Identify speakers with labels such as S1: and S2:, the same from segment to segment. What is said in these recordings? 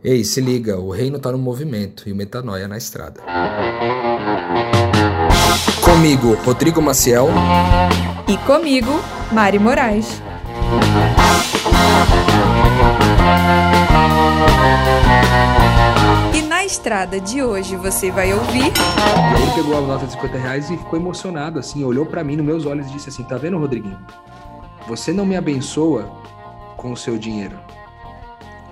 S1: Ei, se liga, o reino tá no movimento e o metanoia na estrada. Comigo, Rodrigo Maciel.
S2: E comigo, Mari Moraes. E na estrada de hoje você vai ouvir.
S1: E ele pegou a nota de 50 reais e ficou emocionado, assim, olhou para mim nos meus olhos e disse assim: Tá vendo, Rodriguinho? Você não me abençoa com o seu dinheiro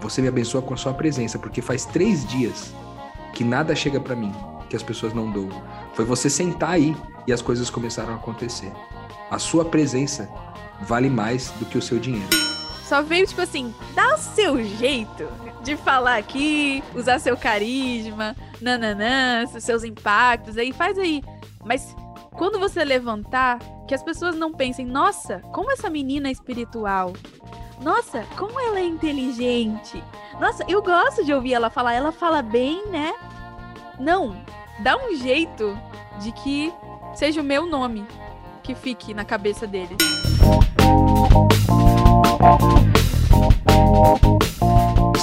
S1: você me abençoa com a sua presença, porque faz três dias que nada chega para mim, que as pessoas não dão. Foi você sentar aí e as coisas começaram a acontecer. A sua presença vale mais do que o seu dinheiro.
S2: Só veio, tipo assim, dá o seu jeito de falar aqui, usar seu carisma, nananã, seus impactos, aí faz aí. Mas quando você levantar, que as pessoas não pensem, nossa, como essa menina é espiritual. Nossa, como ela é inteligente. Nossa, eu gosto de ouvir ela falar. Ela fala bem, né? Não, dá um jeito de que seja o meu nome que fique na cabeça dele.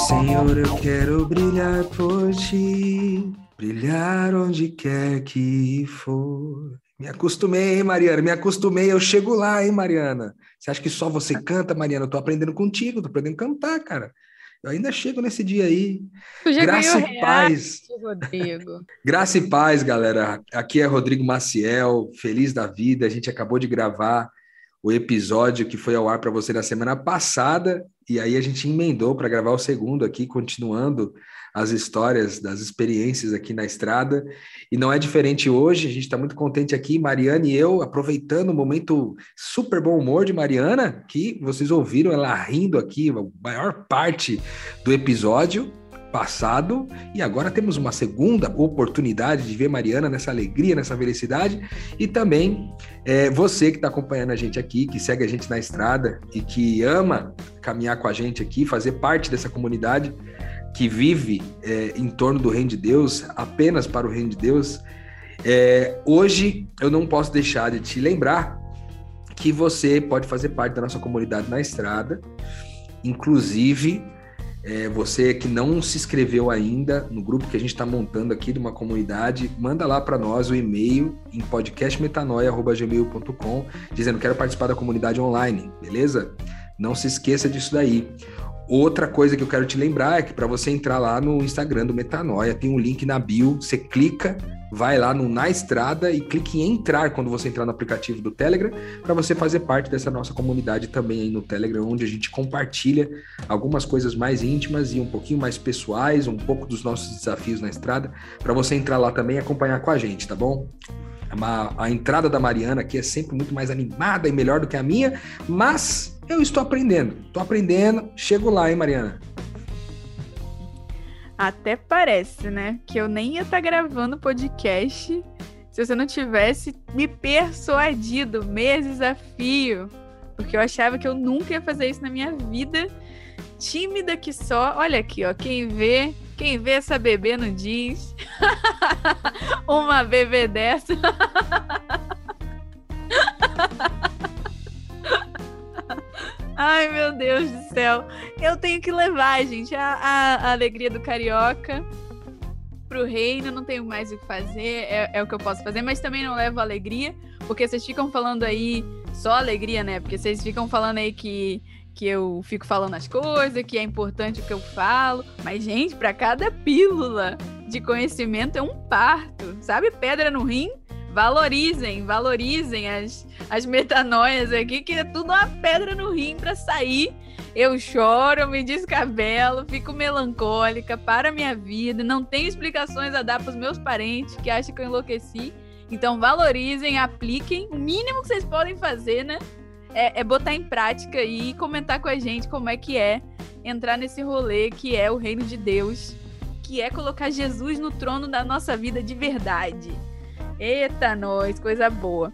S1: Senhor, eu quero brilhar por ti, brilhar onde quer que for. Me acostumei, hein, Mariana? Me acostumei, eu chego lá, hein, Mariana? Você acha que só você canta, Mariana? Eu tô aprendendo contigo, tô aprendendo a cantar, cara. Eu ainda chego nesse dia aí. Graça e paz. Rodrigo. Graça e paz, galera. Aqui é Rodrigo Maciel, feliz da vida. A gente acabou de gravar o episódio que foi ao ar para você na semana passada e aí a gente emendou para gravar o segundo aqui, continuando as histórias das experiências aqui na estrada. E não é diferente hoje, a gente está muito contente aqui, Mariana e eu, aproveitando o momento super bom humor de Mariana, que vocês ouviram ela rindo aqui, a maior parte do episódio passado e agora temos uma segunda oportunidade de ver Mariana nessa alegria, nessa felicidade e também é, você que está acompanhando a gente aqui, que segue a gente na estrada e que ama caminhar com a gente aqui, fazer parte dessa comunidade que vive é, em torno do reino de Deus, apenas para o reino de Deus, é, hoje eu não posso deixar de te lembrar que você pode fazer parte da nossa comunidade na estrada, inclusive é, você que não se inscreveu ainda no grupo que a gente está montando aqui de uma comunidade, manda lá para nós o e-mail em podcastmetanoia.gmail.com dizendo quero participar da comunidade online, beleza? Não se esqueça disso daí. Outra coisa que eu quero te lembrar é que para você entrar lá no Instagram do Metanoia, tem um link na bio, você clica, vai lá no Na Estrada e clique em entrar quando você entrar no aplicativo do Telegram, para você fazer parte dessa nossa comunidade também aí no Telegram, onde a gente compartilha algumas coisas mais íntimas e um pouquinho mais pessoais, um pouco dos nossos desafios na estrada, para você entrar lá também e acompanhar com a gente, tá bom? A, entrada da Mariana aqui é sempre muito mais animada e melhor do que a minha, mas eu estou aprendendo, estou aprendendo. Chego lá, hein, Mariana?
S2: Até parece, né? Que eu nem ia estar tá gravando podcast se você não tivesse me persuadido, meses a fio. Porque eu achava que eu nunca ia fazer isso na minha vida. Tímida que só. Olha aqui, ó. Quem vê, quem vê essa bebê não diz. Uma bebê dessa. Ai, meu Deus do céu. Eu tenho que levar, gente, a, a, a alegria do carioca pro reino. Não tenho mais o que fazer. É, é, o que eu posso fazer, mas também não levo alegria, porque vocês ficam falando aí só alegria, né? Porque vocês ficam falando aí que. Que eu fico falando as coisas, que é importante o que eu falo. Mas, gente, para cada pílula de conhecimento é um parto. Sabe pedra no rim? Valorizem, valorizem as, as metanoias aqui, que é tudo uma pedra no rim para sair. Eu choro, me descabelo, fico melancólica para minha vida, não tenho explicações a dar para os meus parentes que acham que eu enlouqueci. Então valorizem, apliquem. O mínimo que vocês podem fazer, né? É, é botar em prática e comentar com a gente como é que é entrar nesse rolê que é o reino de Deus, que é colocar Jesus no trono da nossa vida de verdade. Eita, nós, coisa boa.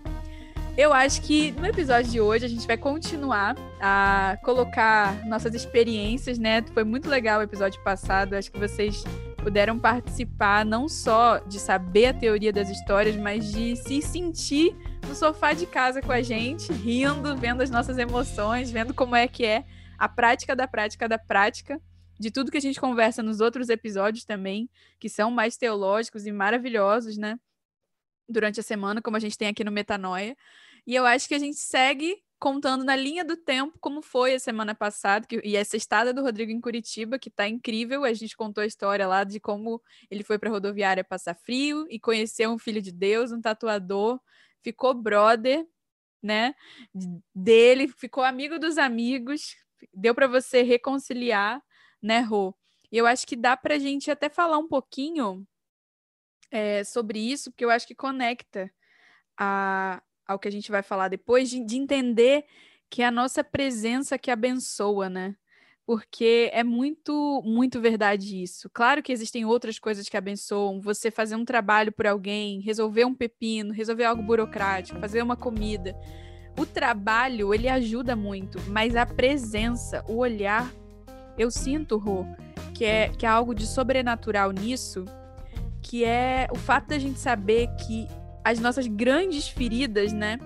S2: Eu acho que no episódio de hoje a gente vai continuar a colocar nossas experiências, né? Foi muito legal o episódio passado. Acho que vocês puderam participar não só de saber a teoria das histórias, mas de se sentir no sofá de casa com a gente, rindo, vendo as nossas emoções, vendo como é que é a prática da prática da prática de tudo que a gente conversa nos outros episódios também, que são mais teológicos e maravilhosos, né? Durante a semana, como a gente tem aqui no Metanoia. E eu acho que a gente segue contando na linha do tempo como foi a semana passada, que, e essa estada do Rodrigo em Curitiba, que tá incrível. A gente contou a história lá de como ele foi para a rodoviária passar frio e conheceu um filho de Deus, um tatuador, ficou brother, né? Dele, ficou amigo dos amigos, deu para você reconciliar, né, Rô? E eu acho que dá para a gente até falar um pouquinho é, sobre isso, porque eu acho que conecta a, ao que a gente vai falar depois, de, de entender que é a nossa presença que abençoa, né? Porque é muito, muito verdade isso. Claro que existem outras coisas que abençoam. Você fazer um trabalho por alguém, resolver um pepino, resolver algo burocrático, fazer uma comida. O trabalho, ele ajuda muito, mas a presença, o olhar, eu sinto, Rô, que é, que é algo de sobrenatural nisso, que é o fato da gente saber que as nossas grandes feridas, né?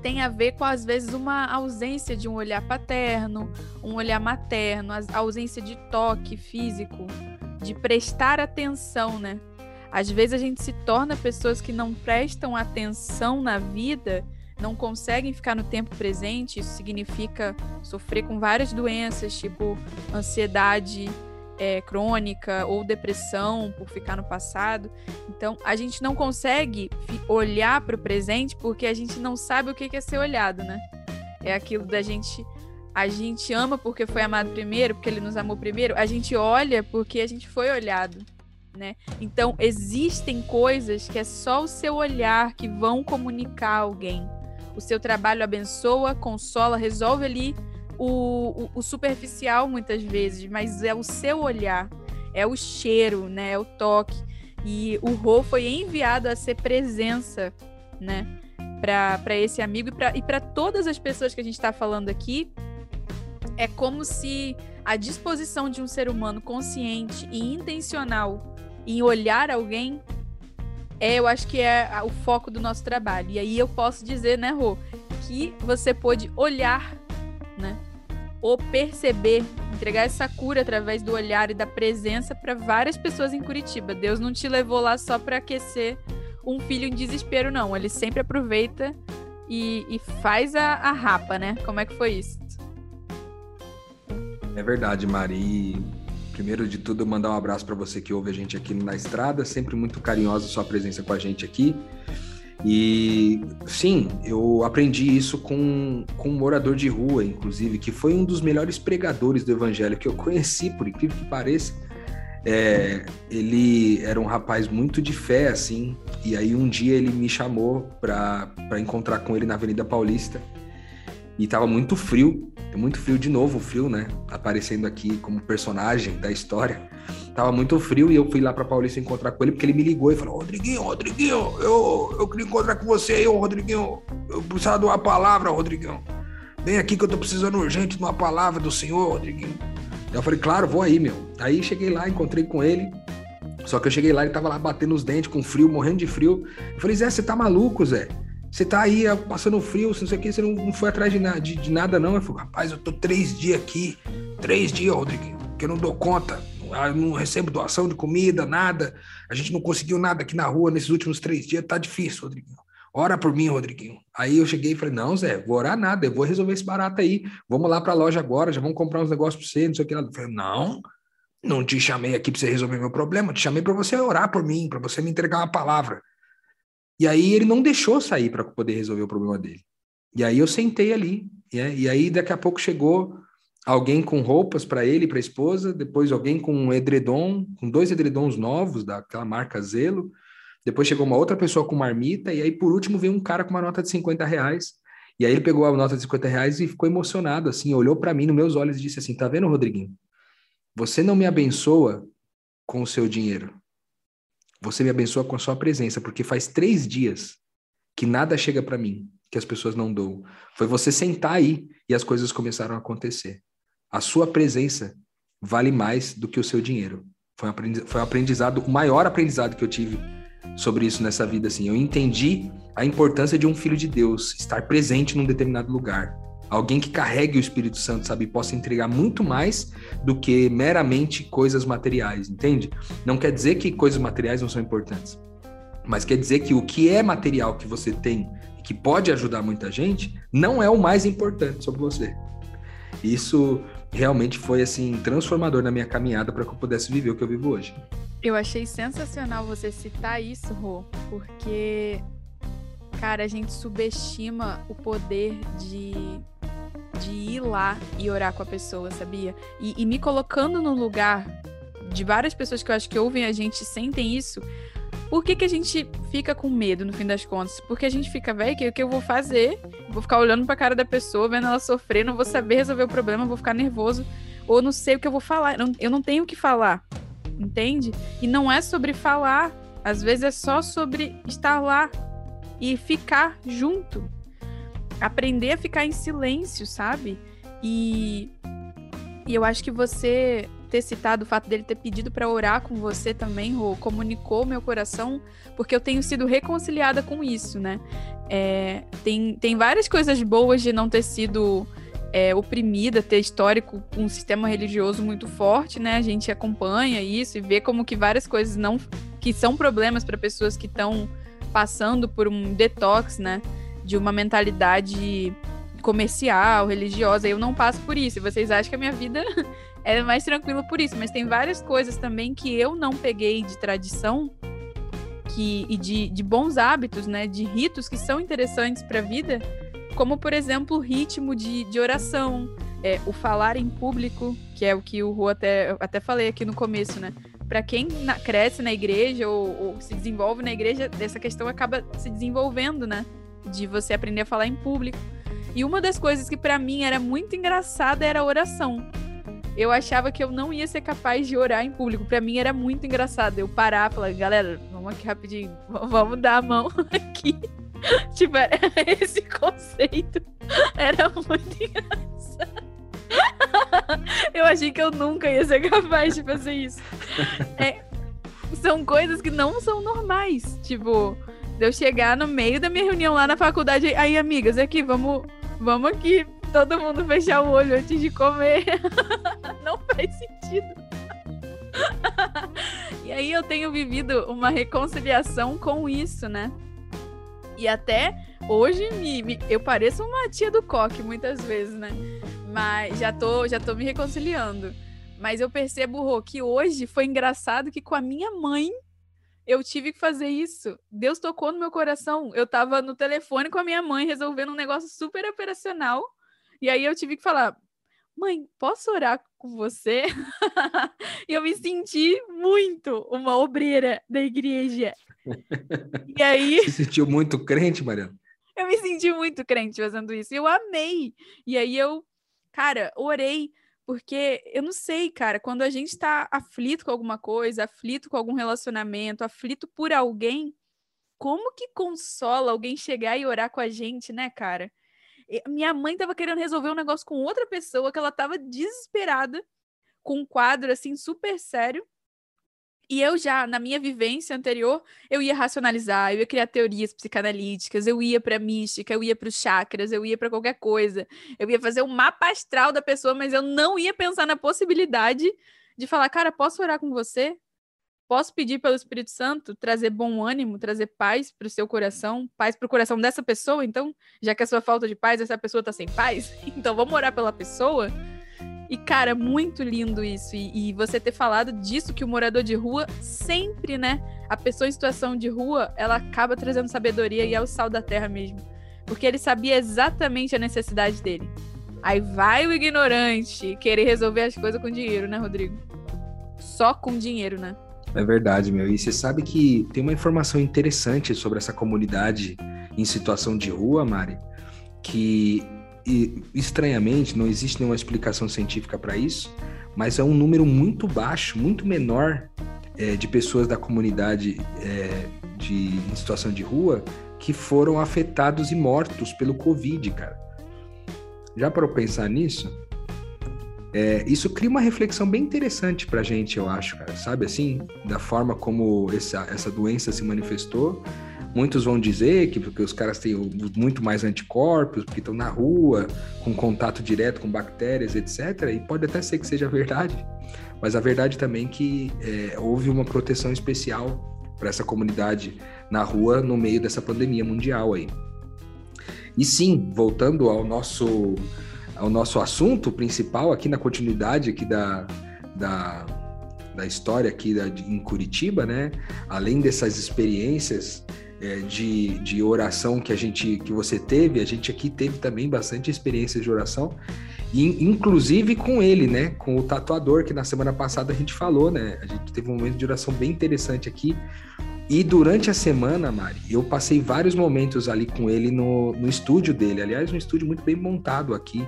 S2: Tem a ver com, às vezes, uma ausência de um olhar paterno, um olhar materno, a ausência de toque físico, de prestar atenção, né? Às vezes a gente se torna pessoas que não prestam atenção na vida, não conseguem ficar no tempo presente. Isso significa sofrer com várias doenças, tipo ansiedade, é, crônica ou depressão por ficar no passado. Então, a gente não consegue olhar para o presente porque a gente não sabe o que é ser olhado, né? É aquilo da gente. A gente ama porque foi amado primeiro, porque ele nos amou primeiro. A gente olha porque a gente foi olhado, né? Então, existem coisas que é só o seu olhar que vão comunicar alguém. O seu trabalho abençoa, consola, resolve ali o, o, o superficial muitas vezes, mas é o seu olhar, é o cheiro, né? É o toque. E o Rô foi enviado a ser presença, né? Para esse amigo e para todas as pessoas que a gente está falando aqui. É como se a disposição de um ser humano consciente e intencional em olhar alguém é, eu acho que é o foco do nosso trabalho. E aí eu posso dizer, né, Rô, que você pôde olhar, né? Ou perceber, entregar essa cura através do olhar e da presença para várias pessoas em Curitiba. Deus não te levou lá só para aquecer um filho em desespero, não. Ele sempre aproveita e, e faz a, a, rapa, né? Como é que foi isso?
S1: É verdade, Mari. Primeiro de tudo, mandar um abraço para você que ouve a gente aqui na estrada. Sempre muito carinhosa sua presença com a gente aqui. E sim, eu aprendi isso com, com um morador de rua, inclusive, que foi um dos melhores pregadores do evangelho que eu conheci, por incrível que pareça. É, ele era um rapaz muito de fé, assim, e aí um dia ele me chamou para encontrar com ele na Avenida Paulista. E tava muito frio, muito frio de novo, frio, né? Aparecendo aqui como personagem da história. Tava muito frio e eu fui lá pra Paulista encontrar com ele, porque ele me ligou e falou: Rodriguinho, Rodriguinho, eu, eu queria encontrar com você aí, Rodriguinho. Eu precisava de uma palavra, Rodriguinho. Vem aqui que eu tô precisando urgente de uma palavra do senhor, Rodriguinho. Eu falei, claro, vou aí, meu. Aí cheguei lá, encontrei com ele. Só que eu cheguei lá, ele tava lá batendo os dentes com frio, morrendo de frio. Eu falei, Zé, você tá maluco, Zé? Você tá aí passando frio, não sei o que, você não, foi atrás de, de, de nada, não. Eu falei, rapaz, eu tô três dias aqui, três dias, Rodrigo, que eu não dou conta. Eu não recebo doação de comida, nada. A gente não conseguiu nada aqui na rua nesses últimos três dias, tá difícil, Rodriguinho. Ora por mim, Rodriguinho. Aí eu cheguei e falei: Não, Zé, vou orar nada, eu vou resolver esse barato aí. Vamos lá pra loja agora, já vamos comprar uns negócios pra você, não sei o que. Eu falei: Não, não te chamei aqui pra você resolver meu problema, te chamei pra você orar por mim, pra você me entregar uma palavra. E aí ele não deixou sair para poder resolver o problema dele. E aí eu sentei ali, né? e aí daqui a pouco chegou alguém com roupas para ele e para a esposa, depois alguém com um edredom, com dois edredons novos daquela marca Zelo, depois chegou uma outra pessoa com marmita, e aí por último veio um cara com uma nota de 50 reais. E aí ele pegou a nota de 50 reais e ficou emocionado, assim, olhou para mim nos meus olhos e disse assim: Tá vendo, Rodriguinho? Você não me abençoa com o seu dinheiro. Você me abençoa com a sua presença, porque faz três dias que nada chega para mim, que as pessoas não dão. Foi você sentar aí e as coisas começaram a acontecer. A sua presença vale mais do que o seu dinheiro. Foi um aprendizado, foi um aprendizado o maior aprendizado que eu tive sobre isso nessa vida. Assim, eu entendi a importância de um filho de Deus estar presente num determinado lugar. Alguém que carregue o Espírito Santo, sabe? Possa entregar muito mais do que meramente coisas materiais, entende? Não quer dizer que coisas materiais não são importantes. Mas quer dizer que o que é material que você tem e que pode ajudar muita gente, não é o mais importante sobre você. Isso realmente foi assim transformador na minha caminhada para que eu pudesse viver o que eu vivo hoje.
S2: Eu achei sensacional você citar isso, Rô, porque cara, a gente subestima o poder de de ir lá e orar com a pessoa, sabia? E, e me colocando no lugar de várias pessoas que eu acho que ouvem a gente sentem isso. Por que, que a gente fica com medo, no fim das contas? Porque a gente fica, velho, o que eu vou fazer? Vou ficar olhando pra cara da pessoa, vendo ela sofrer, não vou saber resolver o problema, vou ficar nervoso, ou não sei o que eu vou falar. Eu não tenho o que falar, entende? E não é sobre falar, às vezes é só sobre estar lá e ficar junto. Aprender a ficar em silêncio, sabe? E, e eu acho que você ter citado o fato dele ter pedido para orar com você também, Rô, comunicou meu coração, porque eu tenho sido reconciliada com isso, né? É, tem, tem várias coisas boas de não ter sido é, oprimida, ter histórico com um sistema religioso muito forte, né? A gente acompanha isso e vê como que várias coisas não que são problemas para pessoas que estão passando por um detox, né? De uma mentalidade comercial, religiosa. Eu não passo por isso. E vocês acham que a minha vida é mais tranquilo por isso. Mas tem várias coisas também que eu não peguei de tradição que, e de, de bons hábitos, né? De ritos que são interessantes para a vida, como, por exemplo, o ritmo de, de oração, é, o falar em público, que é o que o Ru até, até falei aqui no começo, né? Para quem na, cresce na igreja ou, ou se desenvolve na igreja, essa questão acaba se desenvolvendo, né? De você aprender a falar em público. E uma das coisas que para mim era muito engraçada era a oração eu achava que eu não ia ser capaz de orar em público. Para mim era muito engraçado eu parar falar, galera, vamos aqui rapidinho, vamos dar a mão aqui. tipo, esse conceito era muito engraçado. eu achei que eu nunca ia ser capaz de fazer isso. É, são coisas que não são normais. Tipo, de eu chegar no meio da minha reunião lá na faculdade, aí, amigas, aqui, vamos, vamos aqui todo mundo fechar o olho antes de comer. Não faz sentido. e aí eu tenho vivido uma reconciliação com isso, né? E até hoje me, me, eu pareço uma tia do coque muitas vezes, né? Mas já tô, já tô me reconciliando. Mas eu percebo, Rô, que hoje foi engraçado que com a minha mãe eu tive que fazer isso. Deus tocou no meu coração. Eu tava no telefone com a minha mãe resolvendo um negócio super operacional. E aí eu tive que falar, mãe, posso orar com você? e eu me senti muito uma obreira da igreja.
S1: E aí. Você sentiu muito crente, Mariana?
S2: Eu me senti muito crente fazendo isso. Eu amei. E aí eu, cara, orei. Porque eu não sei, cara, quando a gente tá aflito com alguma coisa, aflito com algum relacionamento, aflito por alguém, como que consola alguém chegar e orar com a gente, né, cara? Minha mãe tava querendo resolver um negócio com outra pessoa que ela tava desesperada, com um quadro assim super sério. E eu já, na minha vivência anterior, eu ia racionalizar, eu ia criar teorias psicanalíticas, eu ia pra mística, eu ia pros chakras, eu ia para qualquer coisa. Eu ia fazer um mapa astral da pessoa, mas eu não ia pensar na possibilidade de falar, cara, posso orar com você? Posso pedir pelo Espírito Santo trazer bom ânimo, trazer paz para o seu coração, paz para o coração dessa pessoa? Então, já que a sua falta de paz, essa pessoa está sem paz, então vamos orar pela pessoa? E, cara, muito lindo isso. E, e, você ter falado disso, que o morador de rua sempre, né? A pessoa em situação de rua, ela acaba trazendo sabedoria e é o sal da terra mesmo. Porque ele sabia exatamente a necessidade dele. Aí vai o ignorante querer resolver as coisas com dinheiro, né, Rodrigo? Só com dinheiro, né?
S1: É verdade, meu. E você sabe que tem uma informação interessante sobre essa comunidade em situação de rua, Mari, que e, estranhamente não existe nenhuma explicação científica para isso, mas é um número muito baixo, muito menor é, de pessoas da comunidade é, de, em situação de rua que foram afetados e mortos pelo Covid, cara. Já para pensar nisso? É, isso cria uma reflexão bem interessante pra gente, eu acho, cara. Sabe assim? Da forma como essa, essa doença se manifestou, muitos vão dizer que porque os caras têm muito mais anticorpos, porque estão na rua, com contato direto com bactérias, etc. E pode até ser que seja verdade, mas a verdade também é que é, houve uma proteção especial para essa comunidade na rua no meio dessa pandemia mundial aí. E sim, voltando ao nosso ao nosso assunto principal aqui na continuidade aqui da, da, da história aqui da, de, em Curitiba, né? Além dessas experiências de, de oração que a gente que você teve, a gente aqui teve também bastante experiências de oração, e, inclusive com ele, né? Com o tatuador que na semana passada a gente falou, né? A gente teve um momento de oração bem interessante aqui. E durante a semana, Mari, eu passei vários momentos ali com ele no, no estúdio dele. Aliás, um estúdio muito bem montado aqui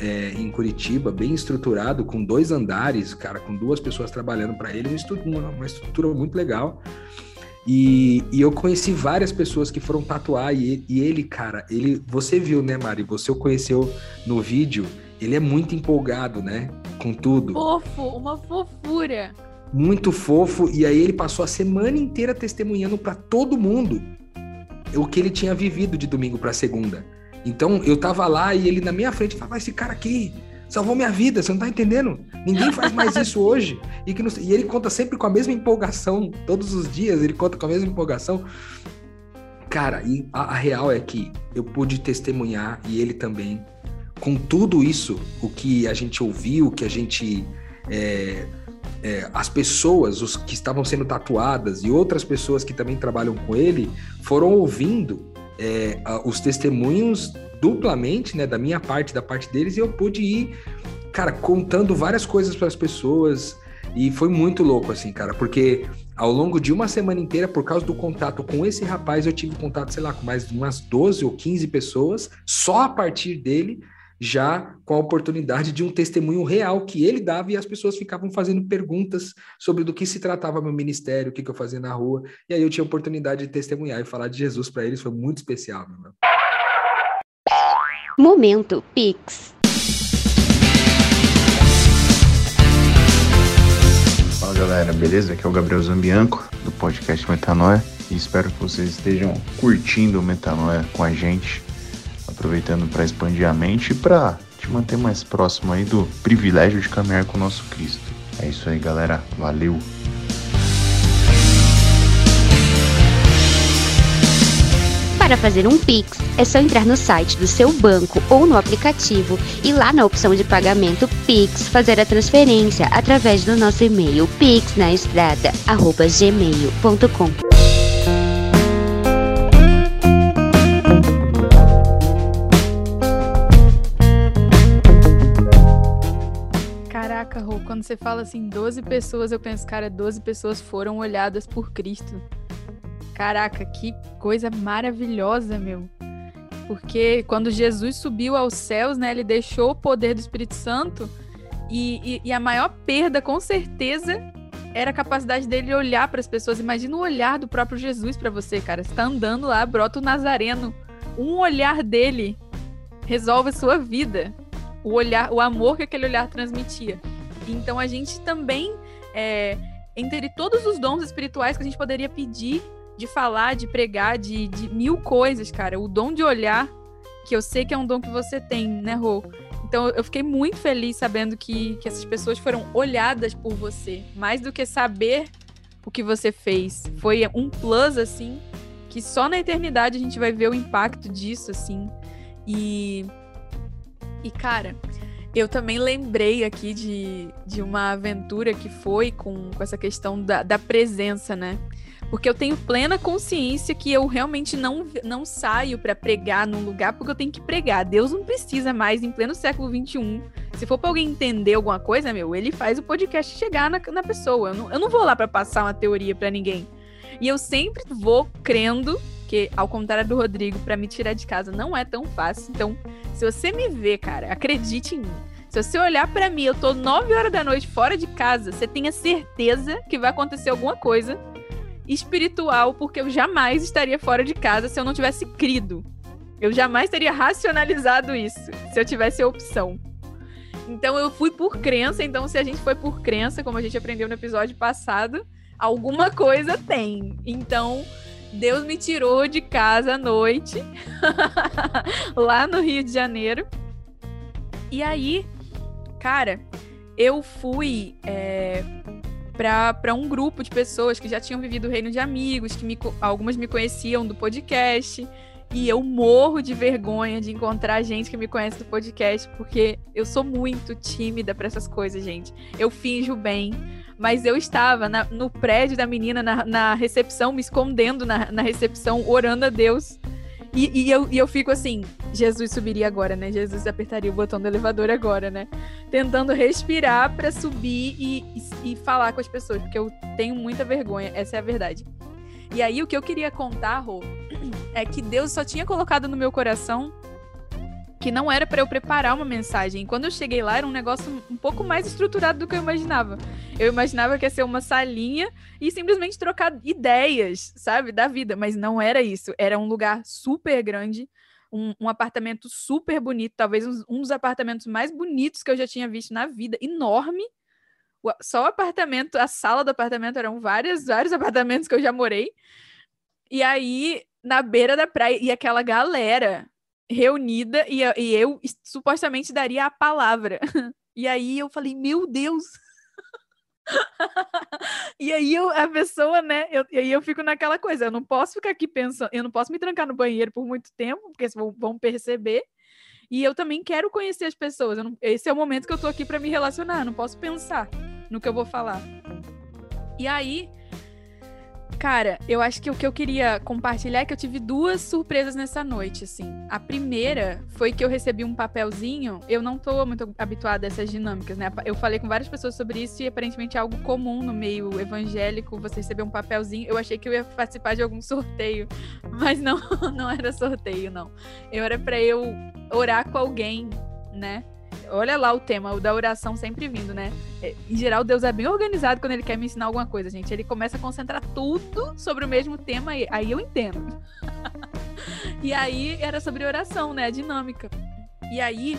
S1: é, em Curitiba, bem estruturado, com dois andares, cara, com duas pessoas trabalhando para ele, um estudo, uma, uma estrutura muito legal. E, e, eu conheci várias pessoas que foram tatuar e, e, ele, cara, ele, você viu, né, Mari? Você o conheceu no vídeo. Ele é muito empolgado, né? Com tudo.
S2: Fofo, uma fofura.
S1: Muito fofo. E aí ele passou a semana inteira testemunhando para todo mundo o que ele tinha vivido de domingo para segunda. Então eu tava lá e ele na minha frente falava: esse cara aqui salvou minha vida, você não tá entendendo? Ninguém faz mais isso hoje. E, que não... e ele conta sempre com a mesma empolgação, todos os dias ele conta com a mesma empolgação. Cara, e a, a real é que eu pude testemunhar, e ele também, com tudo isso, o que a gente ouviu, o que a gente. É, é, as pessoas, os que estavam sendo tatuadas e outras pessoas que também trabalham com ele, foram ouvindo é, os testemunhos duplamente, né, da minha parte, da parte deles, e eu pude ir, cara, contando várias coisas para as pessoas. E foi muito louco, assim, cara, porque ao longo de uma semana inteira, por causa do contato com esse rapaz, eu tive contato, sei lá, com mais de umas 12 ou 15 pessoas, só a partir dele, já com a oportunidade de um testemunho real que ele dava e as pessoas ficavam fazendo perguntas sobre do que se tratava meu ministério, o que, que eu fazia na rua, e aí eu tinha a oportunidade de testemunhar e falar de Jesus para eles, foi muito especial, meu irmão.
S3: Momento Pix.
S4: Fala galera, beleza? Aqui é o Gabriel Zambianco do podcast Metanoia e espero que vocês estejam curtindo o Metanoia com a gente, aproveitando para expandir a mente e para te manter mais próximo aí do privilégio de caminhar com o nosso Cristo. É isso aí, galera. Valeu!
S3: Para fazer um Pix, é só entrar no site do seu banco ou no aplicativo e lá na opção de pagamento Pix fazer a transferência através do nosso e-mail pixnaestrada@gmail.com.
S2: Caraca, Rô, quando você fala assim 12 pessoas, eu penso, cara, 12 pessoas foram olhadas por Cristo. Caraca, que coisa maravilhosa, meu. Porque quando Jesus subiu aos céus, né, ele deixou o poder do Espírito Santo e, e, e a maior perda, com certeza, era a capacidade dele olhar para as pessoas. Imagina o olhar do próprio Jesus para você, cara. Você tá andando lá, brota o Nazareno. Um olhar dele resolve a sua vida. O olhar, o amor que aquele olhar transmitia. Então a gente também, é, entre todos os dons espirituais que a gente poderia pedir de falar, de pregar, de, de mil coisas, cara. O dom de olhar, que eu sei que é um dom que você tem, né, Rô? Então eu fiquei muito feliz sabendo que, que essas pessoas foram olhadas por você. Mais do que saber o que você fez. Foi um plus, assim, que só na eternidade a gente vai ver o impacto disso, assim. E. E, cara, eu também lembrei aqui de, de uma aventura que foi com, com essa questão da, da presença, né? Porque eu tenho plena consciência que eu realmente não, não saio para pregar num lugar porque eu tenho que pregar. Deus não precisa mais, em pleno século XXI. Se for para alguém entender alguma coisa, meu, ele faz o podcast chegar na, na pessoa. Eu não, eu não vou lá para passar uma teoria para ninguém. E eu sempre vou crendo que, ao contrário do Rodrigo, para me tirar de casa não é tão fácil. Então, se você me vê, cara, acredite em mim. Se você olhar para mim, eu tô 9 horas da noite fora de casa, você tenha certeza que vai acontecer alguma coisa espiritual, porque eu jamais estaria fora de casa se eu não tivesse crido. Eu jamais teria racionalizado isso se eu tivesse a opção. Então eu fui por crença, então se a gente foi por crença, como a gente aprendeu no episódio passado, alguma coisa tem. Então, Deus me tirou de casa à noite, lá no Rio de Janeiro. E aí, cara, eu fui é, para um grupo de pessoas que já tinham vivido o reino de amigos, que me, algumas me conheciam do podcast. E eu morro de vergonha de encontrar gente que me conhece do podcast, porque eu sou muito tímida para essas coisas, gente. Eu finjo bem, mas eu estava na, no prédio da menina, na, na recepção, me escondendo na, na, recepção, orando a Deus. E, e, eu, e eu fico assim, Jesus subiria agora, né? Jesus apertaria o botão do elevador agora, né? Tentando respirar para subir e, e, e falar com as pessoas, porque eu tenho muita vergonha, essa é a verdade. E aí, o que eu queria contar, Rô, é que Deus só tinha colocado no meu coração que não era para eu preparar uma mensagem. Quando eu cheguei lá, era um negócio um pouco mais estruturado do que eu imaginava. Eu imaginava que ia ser uma salinha e simplesmente trocar ideias, sabe, da vida. Mas não era isso. Era um lugar super grande, um, um apartamento super bonito, talvez um, um dos apartamentos mais bonitos que eu já tinha visto na vida, enorme. Só o apartamento, a sala do apartamento eram vários, vários apartamentos que eu já morei. E aí, na beira da praia, e aquela galera reunida, e, e eu supostamente daria a palavra. E aí eu falei, meu Deus! e aí eu, a pessoa, né? Eu, e aí eu fico naquela coisa, eu não posso ficar aqui pensando, eu não posso me trancar no banheiro por muito tempo, porque vão, vão perceber. E eu também quero conhecer as pessoas. Não, esse é o momento que eu tô aqui para me relacionar, não posso pensar no que eu vou falar. E aí Cara, eu acho que o que eu queria compartilhar é que eu tive duas surpresas nessa noite, assim. A primeira foi que eu recebi um papelzinho. Eu não tô muito habituada a essas dinâmicas, né? Eu falei com várias pessoas sobre isso e aparentemente é algo comum no meio evangélico você receber um papelzinho. Eu achei que eu ia participar de algum sorteio, mas não, não era sorteio, não. Eu era para eu orar com alguém, né? Olha lá o tema, o da oração sempre vindo, né? É, em geral, Deus é bem organizado quando ele quer me ensinar alguma coisa, gente. Ele começa a concentrar tudo sobre o mesmo tema e aí eu entendo. e aí era sobre oração, né? A dinâmica. E aí,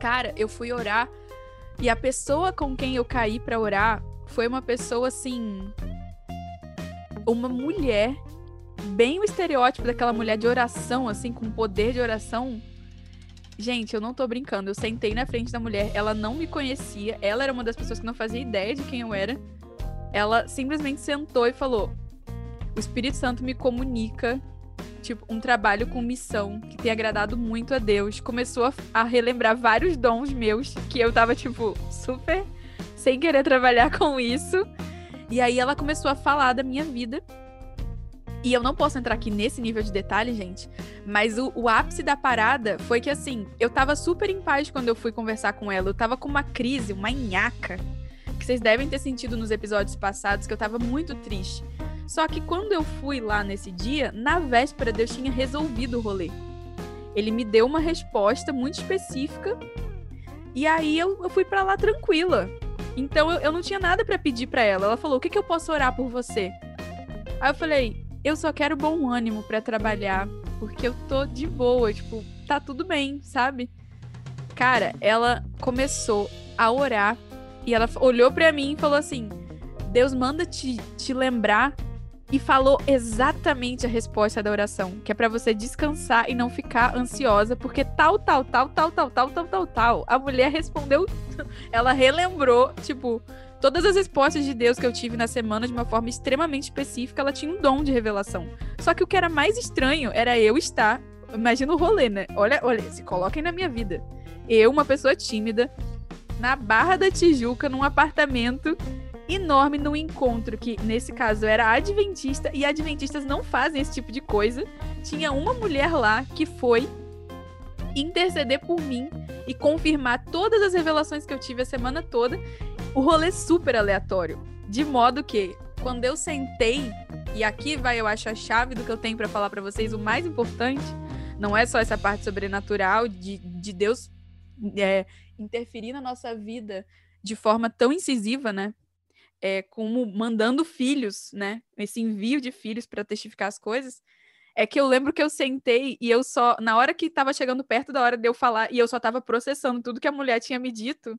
S2: cara, eu fui orar e a pessoa com quem eu caí para orar foi uma pessoa assim. Uma mulher, bem o estereótipo daquela mulher de oração, assim, com poder de oração Gente, eu não tô brincando. Eu sentei na frente da mulher, ela não me conhecia, ela era uma das pessoas que não fazia ideia de quem eu era. Ela simplesmente sentou e falou: O Espírito Santo me comunica, tipo, um trabalho com missão que tem agradado muito a Deus. Começou a, a relembrar vários dons meus que eu tava, tipo, super sem querer trabalhar com isso. E aí ela começou a falar da minha vida e eu não posso entrar aqui nesse nível de detalhe, gente, mas o, o, ápice da parada foi que, assim, eu tava super em paz quando eu fui conversar com ela. Eu tava com uma crise, uma nhaca, que vocês devem ter sentido nos episódios passados, que eu tava muito triste. Só que quando eu fui lá nesse dia, na véspera, Deus tinha resolvido o rolê. Ele me deu uma resposta muito específica e aí eu, eu fui para lá tranquila. Então eu, eu não tinha nada para pedir para ela. Ela falou: O que, que eu posso orar por você? Aí eu falei: eu só quero bom ânimo para trabalhar, porque eu tô de boa, tipo, tá tudo bem, sabe? Cara, ela começou a orar e ela olhou para mim e falou assim: Deus manda te, te lembrar e falou exatamente a resposta da oração, que é para você descansar e não ficar ansiosa, porque tal, tal, tal, tal, tal, tal, tal, tal, tal. A mulher respondeu, ela relembrou, tipo, Todas as respostas de Deus que eu tive na semana de uma forma extremamente específica, ela tinha um dom de revelação. Só que o que era mais estranho era eu estar. Imagina o rolê, né? Olha, olha, se coloquem na minha vida. Eu, uma pessoa tímida, na Barra da Tijuca, num apartamento enorme, num encontro que, nesse caso, era adventista, e adventistas não fazem esse tipo de coisa. Tinha uma mulher lá que foi interceder por mim e confirmar todas as revelações que eu tive a semana toda o rolê super aleatório. De modo que, quando eu sentei, e aqui vai, eu acho, a chave do que eu tenho para falar para vocês, o mais importante, não é só essa parte sobrenatural de, de Deus é, interferir na nossa vida de forma tão incisiva, né? É, como mandando filhos, né? Esse envio de filhos para testificar as coisas. É que eu lembro que eu sentei e eu só, na hora que estava chegando perto da hora de eu falar, e eu só estava processando tudo que a mulher tinha me dito,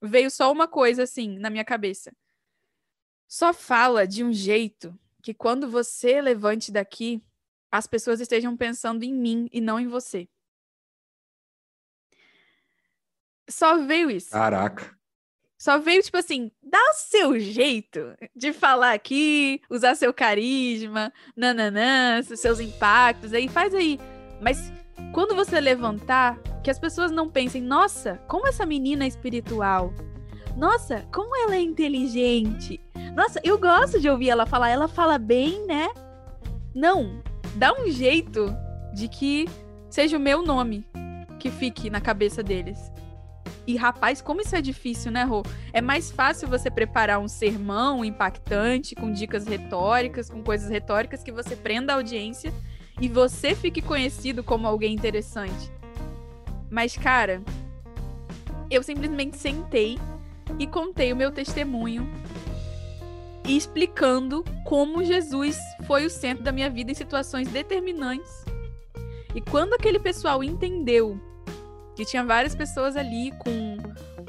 S2: veio só uma coisa assim na minha cabeça. Só fala de um jeito que quando você levante daqui, as pessoas estejam pensando em mim e não em você. Só veio isso.
S1: Caraca.
S2: Só veio, tipo assim, dá o seu jeito de falar aqui, usar seu carisma, nananã, seus impactos, aí faz aí. Mas quando você levantar, que as pessoas não pensem, nossa, como essa menina é espiritual. Nossa, como ela é inteligente. Nossa, eu gosto de ouvir ela falar, ela fala bem, né? Não, dá um jeito de que seja o meu nome que fique na cabeça deles. E rapaz, como isso é difícil, né, Rô? É mais fácil você preparar um sermão impactante, com dicas retóricas, com coisas retóricas que você prenda a audiência e você fique conhecido como alguém interessante. Mas, cara, eu simplesmente sentei e contei o meu testemunho explicando como Jesus foi o centro da minha vida em situações determinantes. E quando aquele pessoal entendeu que tinha várias pessoas ali com,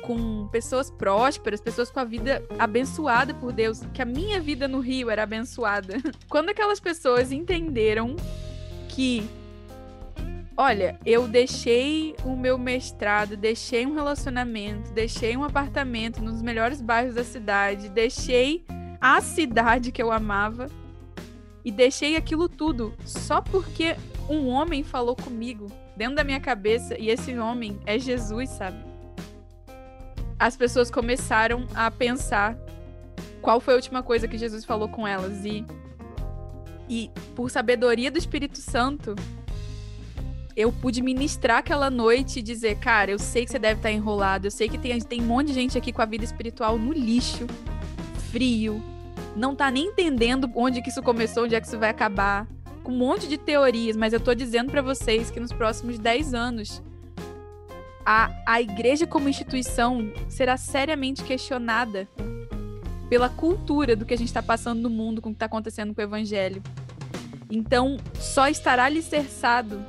S2: com pessoas prósperas, pessoas com a vida abençoada por Deus, que a minha vida no Rio era abençoada. Quando aquelas pessoas entenderam que Olha, eu deixei o meu mestrado, deixei um relacionamento, deixei um apartamento nos melhores bairros da cidade, deixei a cidade que eu amava e deixei aquilo tudo só porque um homem falou comigo dentro da minha cabeça e esse homem é Jesus, sabe? As pessoas começaram a pensar qual foi a última coisa que Jesus falou com elas e e por sabedoria do Espírito Santo, eu pude ministrar aquela noite e dizer, cara, eu sei que você deve estar enrolado, eu sei que tem, tem um monte de gente aqui com a vida espiritual no lixo, frio, não tá nem entendendo onde que isso começou, onde é que isso vai acabar com um monte de teorias, mas eu tô dizendo para vocês que nos próximos 10 anos a, a igreja como instituição será seriamente questionada pela cultura do que a gente está passando no mundo, com o que está acontecendo com o evangelho. Então, só estará alicerçado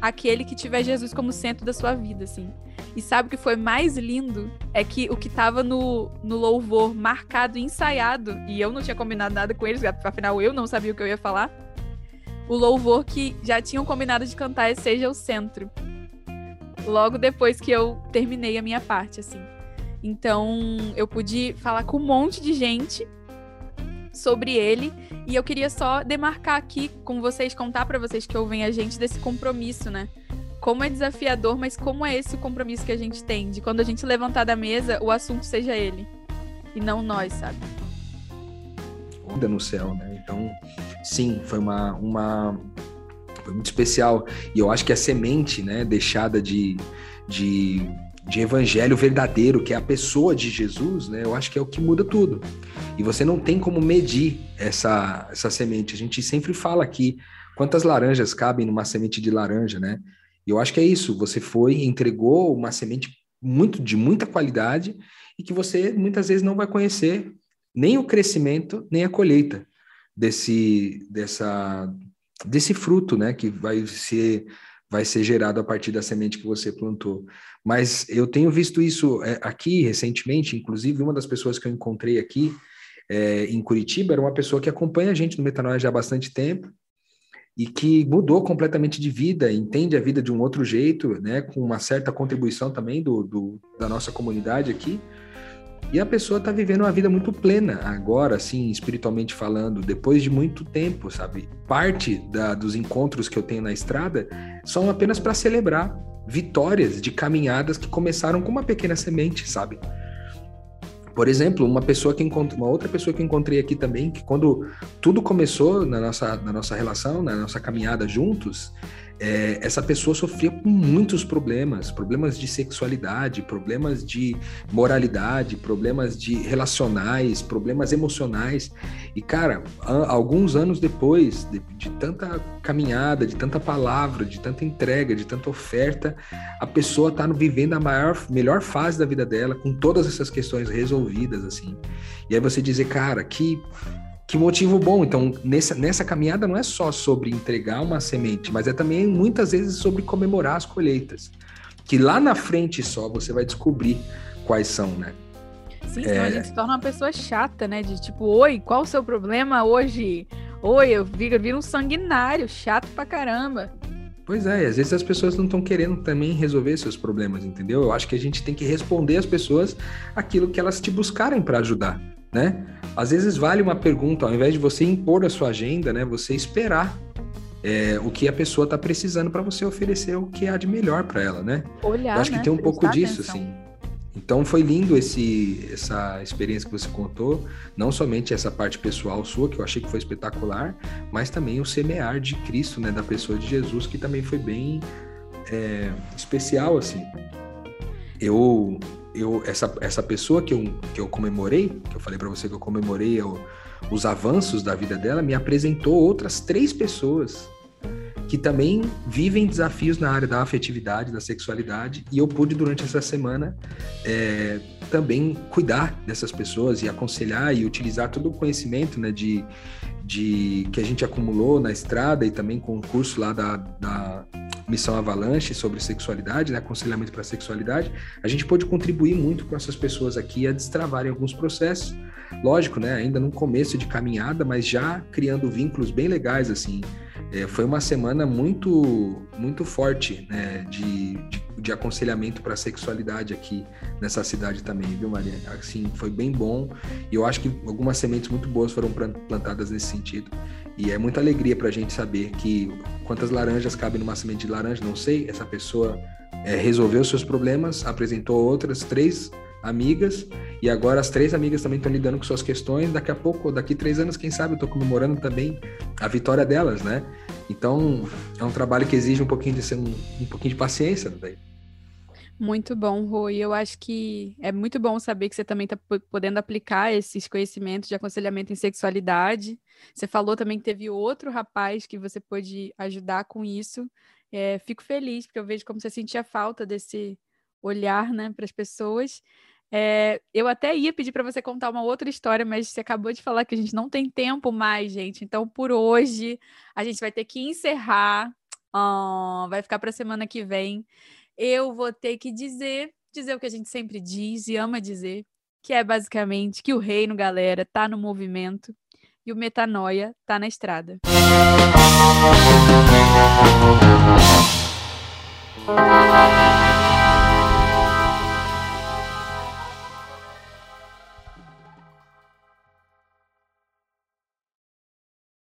S2: aquele que tiver Jesus como centro da sua vida, assim. E sabe o que foi mais lindo? É que o que estava no, no louvor marcado, ensaiado, e eu não tinha combinado nada com eles, afinal eu não sabia o que eu ia falar o louvor que já tinham combinado de cantar é Seja o Centro. Logo depois que eu terminei a minha parte, assim. Então, eu pude falar com um monte de gente sobre ele e eu queria só demarcar aqui com vocês, contar para vocês que ouvem a gente desse compromisso, né? Como é desafiador, mas como é esse o compromisso que a gente tem de quando a gente levantar da mesa, o assunto seja ele e não nós, sabe?
S1: Onda no céu, né? Então, sim, foi uma, uma foi muito especial. E eu acho que a semente, né, deixada de, de, de evangelho verdadeiro, que é a pessoa de Jesus, né, eu acho que é o que muda tudo. E você não tem como medir essa, essa semente. A gente sempre fala aqui quantas laranjas cabem numa semente de laranja, né? E eu acho que é isso. Você foi, entregou uma semente muito de muita qualidade e que você muitas vezes não vai conhecer nem o crescimento, nem a colheita desse, dessa, desse fruto, né, que vai ser, vai ser gerado a partir da semente que você plantou. Mas eu tenho visto isso é, aqui recentemente, inclusive uma das pessoas que eu encontrei aqui é, em Curitiba era uma pessoa que acompanha a gente no Metanoia já há bastante tempo e que mudou completamente de vida, entende a vida de um outro jeito, né, com uma certa contribuição também do, do da nossa comunidade aqui, e a pessoa está vivendo uma vida muito plena agora, assim, espiritualmente falando, depois de muito tempo, sabe? Parte da, dos encontros que eu tenho na estrada são apenas para celebrar vitórias de caminhadas que começaram com uma pequena semente, sabe? Por exemplo, uma pessoa que encontrei, uma outra pessoa que encontrei aqui também, que quando tudo começou na nossa, na nossa relação, na nossa caminhada juntos, é, essa pessoa sofria com muitos problemas, problemas de sexualidade, problemas de moralidade, problemas de relacionais, problemas emocionais. E cara, alguns anos depois de, de tanta caminhada, de tanta palavra, de tanta entrega, de tanta oferta, a pessoa está vivendo a maior, melhor fase da vida dela, com todas essas questões resolvidas, assim. E aí você dizer, cara, que que motivo bom. Então, nessa, nessa caminhada não é só sobre entregar uma semente, mas é também muitas vezes sobre comemorar as colheitas. Que lá na frente só você vai descobrir quais são, né?
S2: Sim, senão é... a gente se torna uma pessoa chata, né? De tipo, oi, qual o seu problema hoje? Oi, eu viro, viro um sanguinário, chato pra caramba.
S1: Pois é, e às vezes as pessoas não estão querendo também resolver seus problemas, entendeu? Eu acho que a gente tem que responder às pessoas aquilo que elas te buscarem para ajudar, né? Às vezes vale uma pergunta, ao invés de você impor a sua agenda, né? Você esperar é, o que a pessoa está precisando para você oferecer o que há de melhor para ela, né?
S2: Olhar,
S1: Eu acho
S2: né?
S1: que tem um pouco
S2: Prestar
S1: disso,
S2: atenção.
S1: assim. Então foi lindo esse, essa experiência que você contou, não somente essa parte pessoal sua, que eu achei que foi espetacular, mas também o semear de Cristo, né, da pessoa de Jesus, que também foi bem é, especial, assim. Eu, eu essa, essa pessoa que eu, que eu comemorei, que eu falei para você que eu comemorei o- os avanços da vida dela, me apresentou outras três pessoas que também vivem desafios na área da afetividade, da sexualidade, e eu pude durante essa semana é, também cuidar dessas pessoas e aconselhar e utilizar todo o conhecimento né, de, de que a gente acumulou na estrada e também com o curso lá da, da Missão Avalanche sobre sexualidade, né, aconselhamento para sexualidade, a gente pôde contribuir muito com essas pessoas aqui a destravarem alguns processos. Lógico, né, ainda no começo de caminhada, mas já criando vínculos bem legais, assim, é, foi uma semana muito muito forte né, de, de, de aconselhamento para sexualidade aqui nessa cidade também, viu, Maria? Assim, foi bem bom e eu acho que algumas sementes muito boas foram plan- plantadas nesse sentido. E é muita alegria para a gente saber que quantas laranjas cabem numa semente de laranja, não sei. Essa pessoa é, resolveu seus problemas, apresentou outras três amigas e agora as três amigas também estão lidando com suas questões. Daqui a pouco, daqui três anos, quem sabe, eu estou comemorando também a vitória delas, né? Então é um trabalho que exige um pouquinho de um, um pouquinho de paciência daí.
S2: Muito bom, Rui. Eu acho que é muito bom saber que você também está podendo aplicar esses conhecimentos de aconselhamento em sexualidade. Você falou também que teve outro rapaz que você pôde ajudar com isso. É, fico feliz, porque eu vejo como você sentia falta desse olhar né, para as pessoas. É, eu até ia pedir para você contar uma outra história, mas você acabou de falar que a gente não tem tempo mais, gente. Então, por hoje, a gente vai ter que encerrar. Ah, vai ficar para a semana que vem eu vou ter que dizer, dizer o que a gente sempre diz e ama dizer, que é basicamente que o reino, galera, tá no movimento e o metanoia tá na estrada.
S3: Música